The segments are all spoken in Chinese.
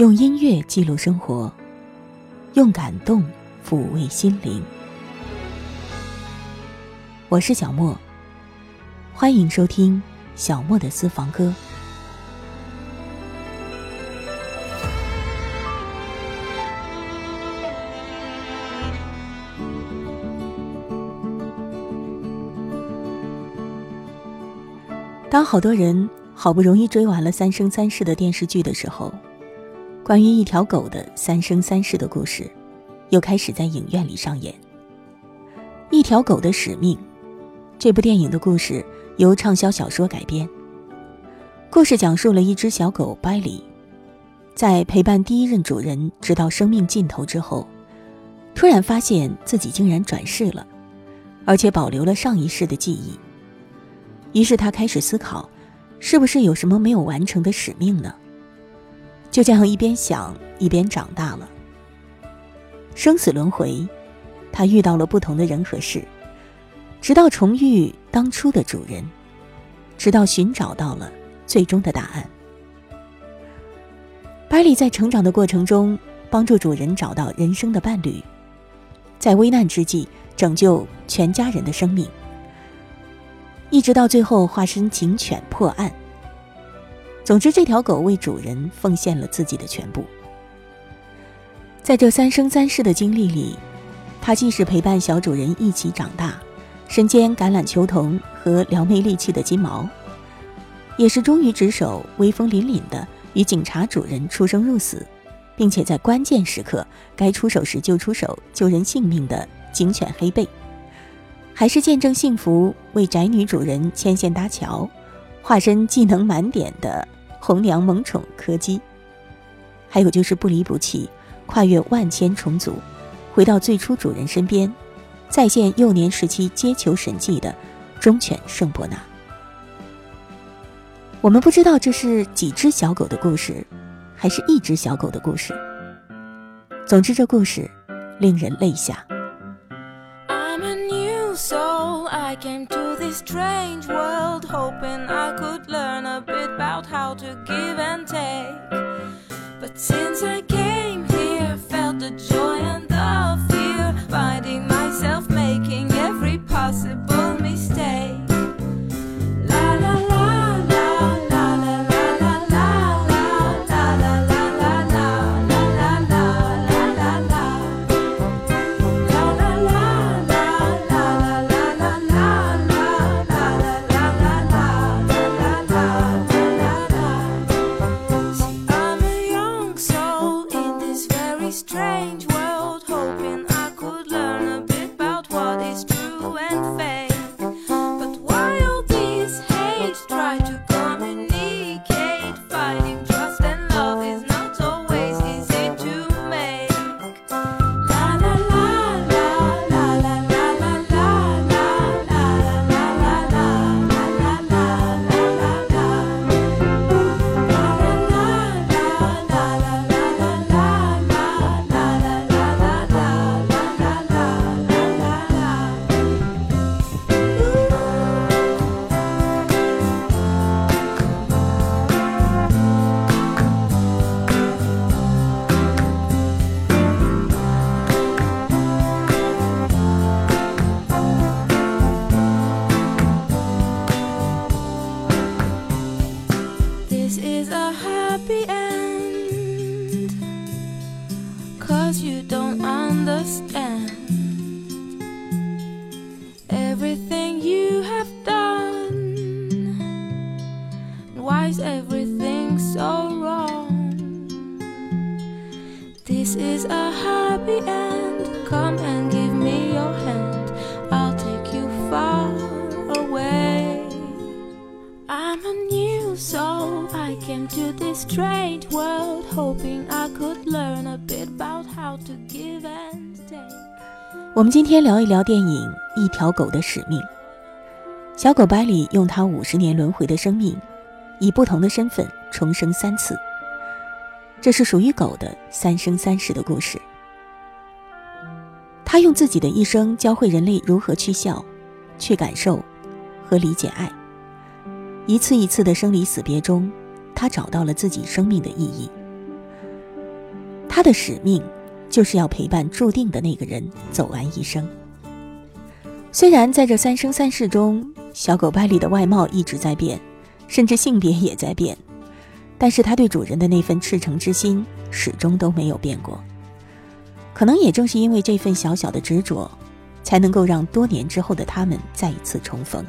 用音乐记录生活，用感动抚慰心灵。我是小莫，欢迎收听小莫的私房歌。当好多人好不容易追完了《三生三世》的电视剧的时候，关于一条狗的三生三世的故事，又开始在影院里上演。一条狗的使命，这部电影的故事由畅销小说改编。故事讲述了一只小狗拜里，在陪伴第一任主人直到生命尽头之后，突然发现自己竟然转世了，而且保留了上一世的记忆。于是他开始思考，是不是有什么没有完成的使命呢？就这样一边想一边长大了。生死轮回，他遇到了不同的人和事，直到重遇当初的主人，直到寻找到了最终的答案。百里在成长的过程中，帮助主人找到人生的伴侣，在危难之际拯救全家人的生命，一直到最后化身警犬破案。总之，这条狗为主人奉献了自己的全部。在这三生三世的经历里，它既是陪伴小主人一起长大，身兼橄榄球童和撩妹利器的金毛，也是忠于职守、威风凛凛的与警察主人出生入死，并且在关键时刻该出手时就出手救人性命的警犬黑贝，还是见证幸福、为宅女主人牵线搭桥、化身技能满点的。红娘萌宠柯基，还有就是不离不弃，跨越万千重组，回到最初主人身边，再现幼年时期接球神迹的忠犬圣伯纳。我们不知道这是几只小狗的故事，还是一只小狗的故事。总之，这故事令人泪下。I came to this strange world hoping I could learn a bit about how to give and take. But since I came here, felt the joy and always. 我们今天聊一聊电影《一条狗的使命》。小狗百里用它五十年轮回的生命，以不同的身份重生三次。这是属于狗的三生三世的故事。它用自己的一生教会人类如何去笑、去感受和理解爱。一次一次的生离死别中，它找到了自己生命的意义。他的使命就是要陪伴注定的那个人走完一生。虽然在这三生三世中，小狗巴里的外貌一直在变，甚至性别也在变，但是他对主人的那份赤诚之心始终都没有变过。可能也正是因为这份小小的执着，才能够让多年之后的他们再一次重逢。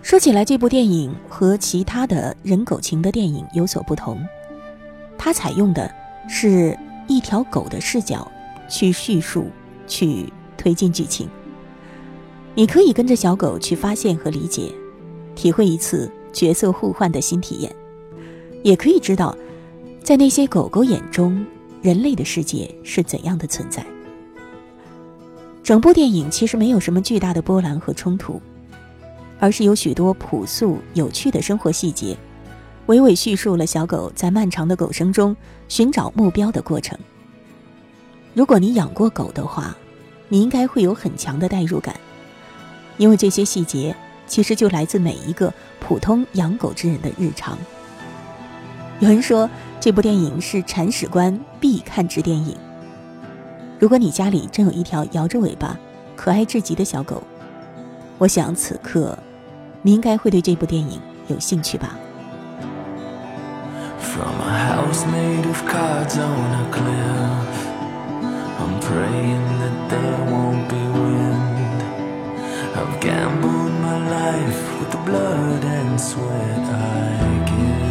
说起来，这部电影和其他的人狗情的电影有所不同，它采用的是一条狗的视角去叙述、去推进剧情。你可以跟着小狗去发现和理解，体会一次角色互换的新体验，也可以知道，在那些狗狗眼中。人类的世界是怎样的存在？整部电影其实没有什么巨大的波澜和冲突，而是有许多朴素有趣的生活细节，娓娓叙述了小狗在漫长的狗生中寻找目标的过程。如果你养过狗的话，你应该会有很强的代入感，因为这些细节其实就来自每一个普通养狗之人的日常。有人说。这部电影是铲屎官必看之电影。如果你家里真有一条摇着尾巴、可爱至极的小狗，我想此刻你应该会对这部电影有兴趣吧。made of cards on a cliff. I'm praying that there won't be wind. I've gambled my life with the blood and sweat I give.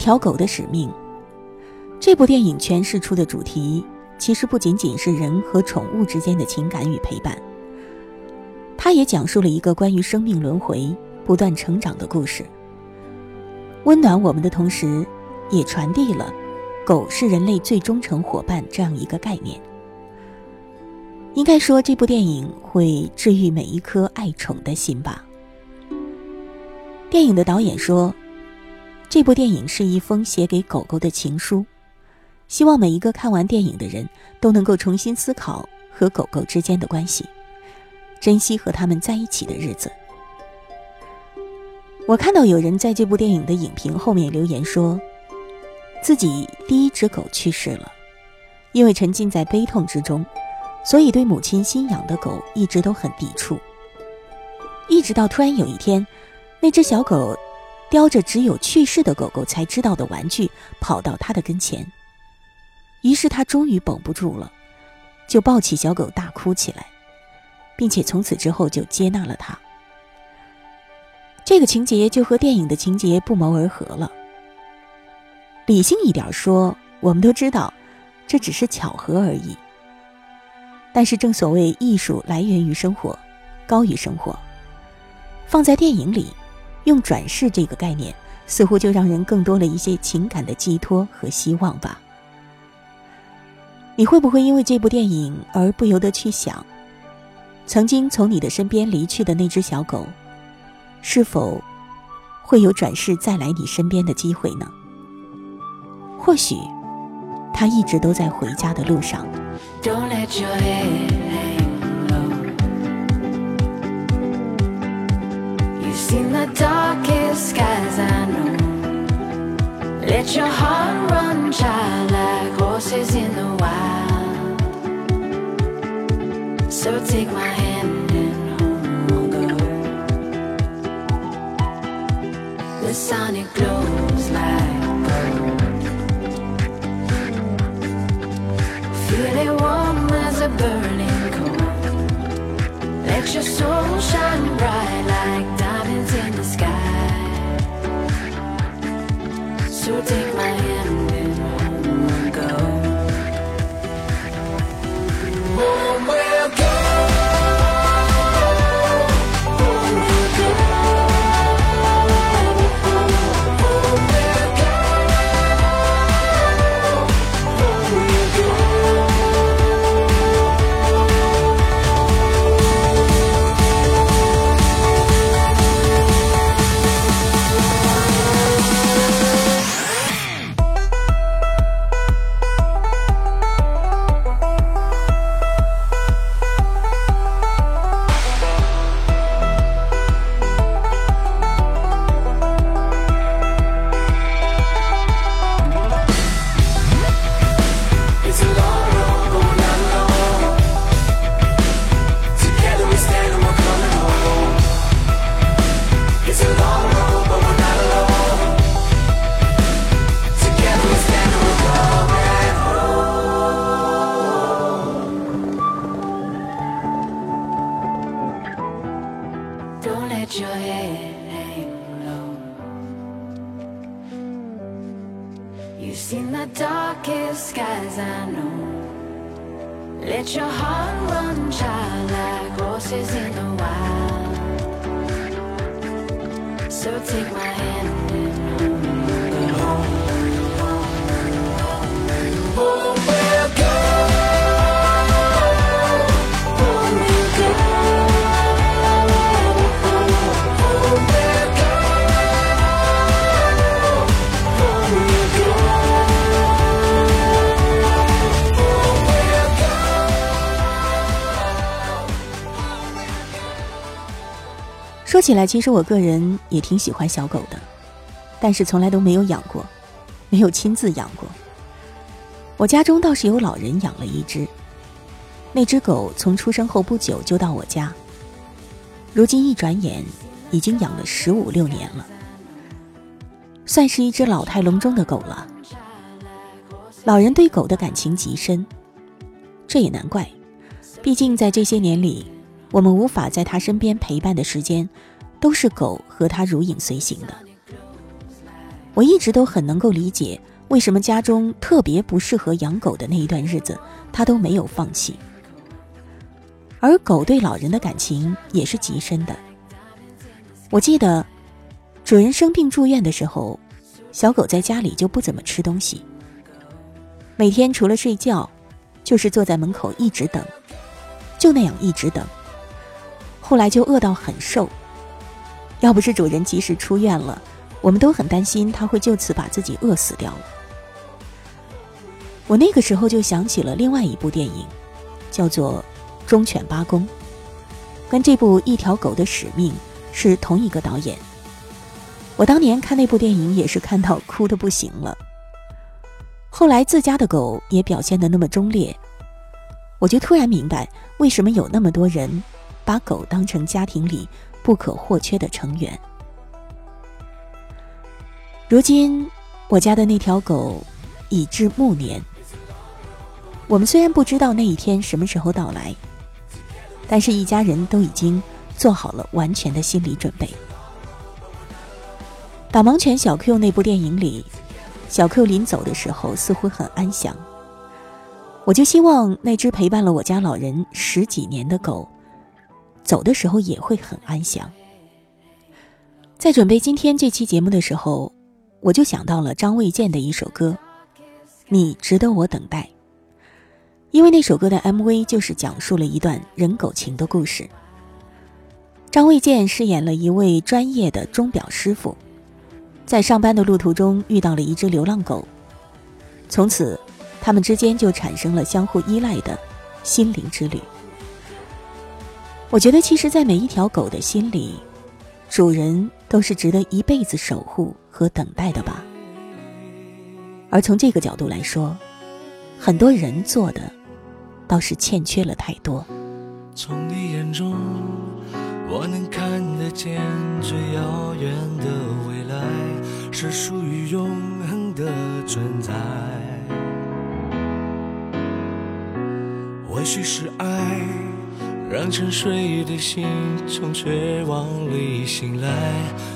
条狗的使命。这部电影诠释出的主题，其实不仅仅是人和宠物之间的情感与陪伴，它也讲述了一个关于生命轮回、不断成长的故事。温暖我们的同时，也传递了“狗是人类最忠诚伙伴”这样一个概念。应该说，这部电影会治愈每一颗爱宠的心吧。电影的导演说。这部电影是一封写给狗狗的情书，希望每一个看完电影的人都能够重新思考和狗狗之间的关系，珍惜和他们在一起的日子。我看到有人在这部电影的影评后面留言说，自己第一只狗去世了，因为沉浸在悲痛之中，所以对母亲新养的狗一直都很抵触，一直到突然有一天，那只小狗。叼着只有去世的狗狗才知道的玩具跑到他的跟前。于是他终于绷不住了，就抱起小狗大哭起来，并且从此之后就接纳了他。这个情节就和电影的情节不谋而合了。理性一点说，我们都知道，这只是巧合而已。但是正所谓艺术来源于生活，高于生活。放在电影里，用转世这个概念，似乎就让人更多了一些情感的寄托和希望吧。你会不会因为这部电影而不由得去想，曾经从你的身边离去的那只小狗，是否会有转世再来你身边的机会呢？或许，它一直都在回家的路上。Don't let your head seen the darkest skies, I know. Let your heart run child like horses in the wild. So take my hand and home we'll go. The sun it glows like gold. Feel it warm as a burning coal. Let your soul shine bright like in the sky. So take my hand 说起来，其实我个人也挺喜欢小狗的，但是从来都没有养过，没有亲自养过。我家中倒是有老人养了一只，那只狗从出生后不久就到我家，如今一转眼已经养了十五六年了，算是一只老态龙钟的狗了。老人对狗的感情极深，这也难怪，毕竟在这些年里，我们无法在它身边陪伴的时间，都是狗和它如影随形的。我一直都很能够理解，为什么家中特别不适合养狗的那一段日子，它都没有放弃。而狗对老人的感情也是极深的。我记得，主人生病住院的时候，小狗在家里就不怎么吃东西，每天除了睡觉，就是坐在门口一直等，就那样一直等。后来就饿到很瘦，要不是主人及时出院了，我们都很担心它会就此把自己饿死掉了。我那个时候就想起了另外一部电影，叫做《忠犬八公》，跟这部《一条狗的使命》是同一个导演。我当年看那部电影也是看到哭的不行了。后来自家的狗也表现得那么忠烈，我就突然明白为什么有那么多人把狗当成家庭里不可或缺的成员。如今，我家的那条狗已至暮年。我们虽然不知道那一天什么时候到来，但是一家人都已经做好了完全的心理准备。导盲犬小 Q 那部电影里，小 Q 临走的时候似乎很安详。我就希望那只陪伴了我家老人十几年的狗，走的时候也会很安详。在准备今天这期节目的时候，我就想到了张卫健的一首歌，《你值得我等待》。因为那首歌的 MV 就是讲述了一段人狗情的故事。张卫健饰演了一位专业的钟表师傅。在上班的路途中遇到了一只流浪狗，从此，他们之间就产生了相互依赖的心灵之旅。我觉得，其实，在每一条狗的心里，主人都是值得一辈子守护和等待的吧。而从这个角度来说，很多人做的，倒是欠缺了太多。从你眼中，我能看得见最遥远的未来。是属于永恒的存在。或许是爱，让沉睡的心从绝望里醒来。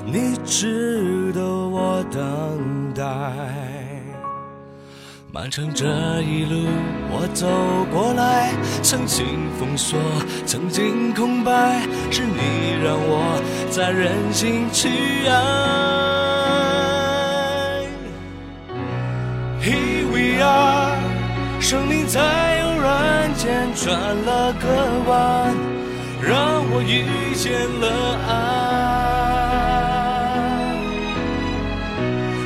你值得我等待。漫长这一路我走过来，曾经封锁，曾经空白，是你让我再任性去爱。Here we are，生命在间转了个弯，让我遇见了爱。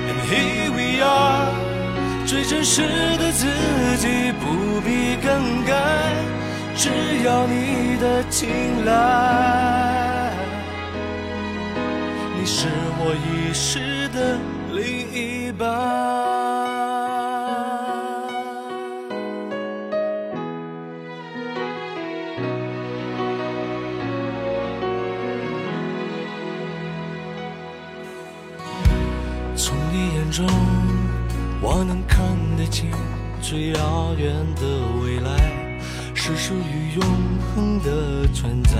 And here we are，最真实的自己不必更改，只要你的青睐。你是我遗失的另一半。最遥远的未来，是属于永恒的存在。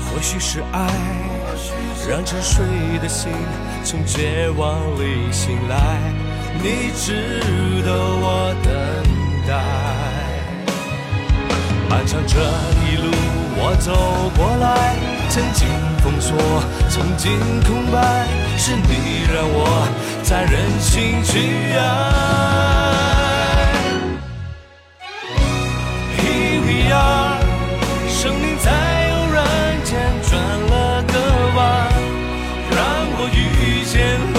或许是爱，让沉睡的心从绝望里醒来。你值得我等待。漫长这一路，我走过来，曾经。封锁，曾经空白，是你让我在任性去爱。Here we are，生命在偶然间转了个弯，让我遇见了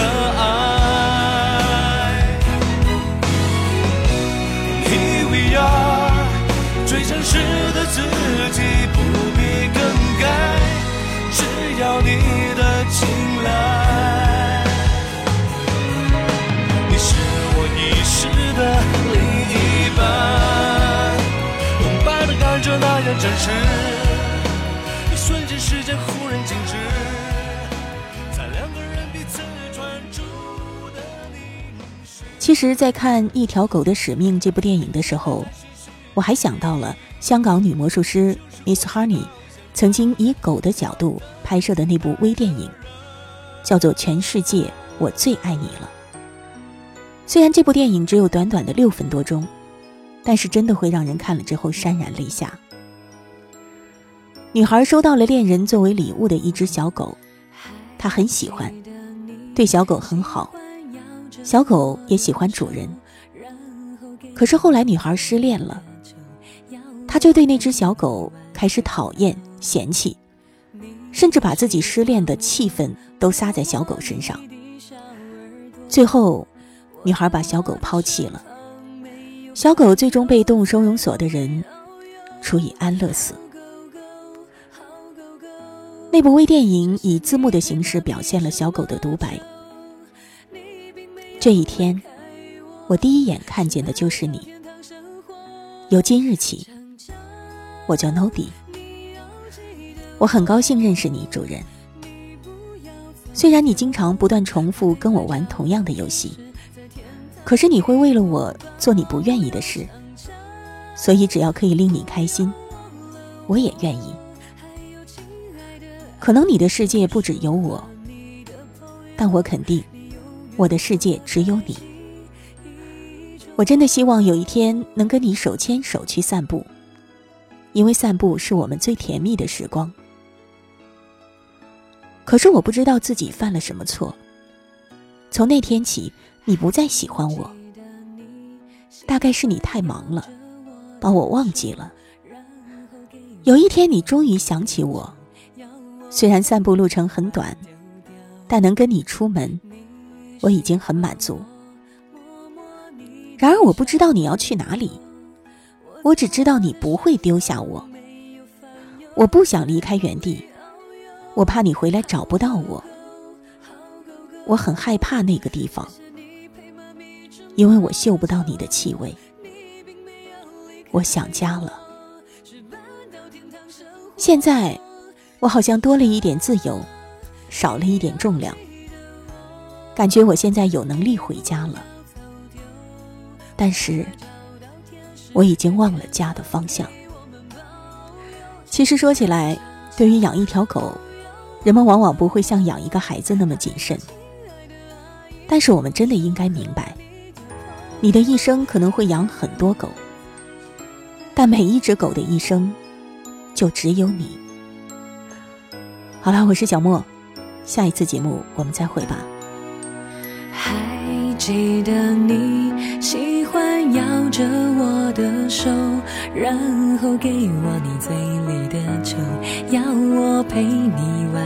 觉那样真实，一瞬间时间忽然静止，在两个人彼此专注的凝视。其实，在看《一条狗的使命》这部电影的时候，我还想到了香港女魔术师 Miss Honey。曾经以狗的角度拍摄的那部微电影，叫做《全世界我最爱你了》。虽然这部电影只有短短的六分多钟，但是真的会让人看了之后潸然泪下。女孩收到了恋人作为礼物的一只小狗，她很喜欢，对小狗很好，小狗也喜欢主人。可是后来女孩失恋了，她就对那只小狗开始讨厌。嫌弃，甚至把自己失恋的气氛都撒在小狗身上。最后，女孩把小狗抛弃了。小狗最终被动物收容所的人处以安乐死。那部微电影以字幕的形式表现了小狗的独白。这一天，我第一眼看见的就是你。由今日起，我叫 Nobi。我很高兴认识你，主人。虽然你经常不断重复跟我玩同样的游戏，可是你会为了我做你不愿意的事，所以只要可以令你开心，我也愿意。可能你的世界不只有我，但我肯定，我的世界只有你。我真的希望有一天能跟你手牵手去散步，因为散步是我们最甜蜜的时光。可是我不知道自己犯了什么错。从那天起，你不再喜欢我，大概是你太忙了，把我忘记了。有一天，你终于想起我，虽然散步路程很短，但能跟你出门，我已经很满足。然而，我不知道你要去哪里，我只知道你不会丢下我。我不想离开原地。我怕你回来找不到我，我很害怕那个地方，因为我嗅不到你的气味。我想家了。现在，我好像多了一点自由，少了一点重量，感觉我现在有能力回家了。但是，我已经忘了家的方向。其实说起来，对于养一条狗。人们往往不会像养一个孩子那么谨慎，但是我们真的应该明白，你的一生可能会养很多狗，但每一只狗的一生，就只有你。好了，我是小莫，下一次节目我们再会吧。还记得你喜欢咬着我的手，然后给我你嘴里的酒，要我陪你玩。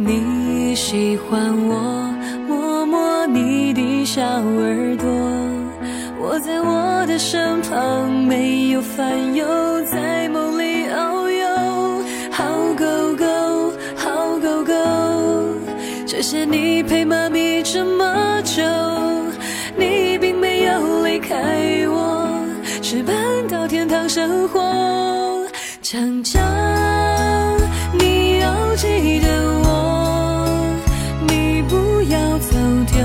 你喜欢我摸摸你的小耳朵，我在我的身旁没有烦忧，在梦谢谢你陪妈咪这么久，你并没有离开我，是搬到天堂生活。长长，你要记得我，你不要走丢，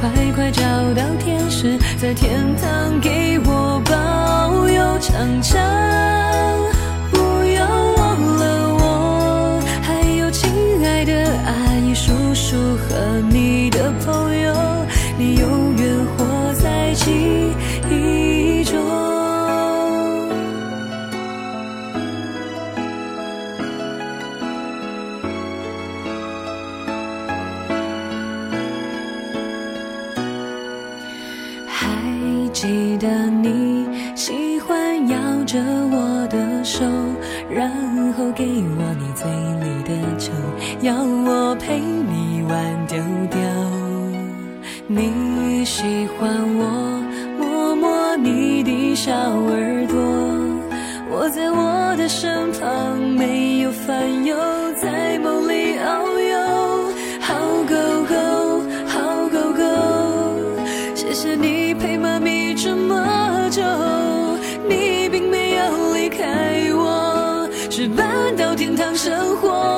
快快。找到天使，在天堂给我保佑长长，叔叔和你的朋友，你永远活在记忆中。还记得你喜欢摇着我的手，然后给我你嘴里的酒，要我陪你玩丢掉。你喜欢我摸摸你的小耳朵，我在我的身旁没有烦忧，在梦里遨游。好狗狗，好狗狗，谢谢你陪妈咪。这么久，你并没有离开我，是搬到天堂生活。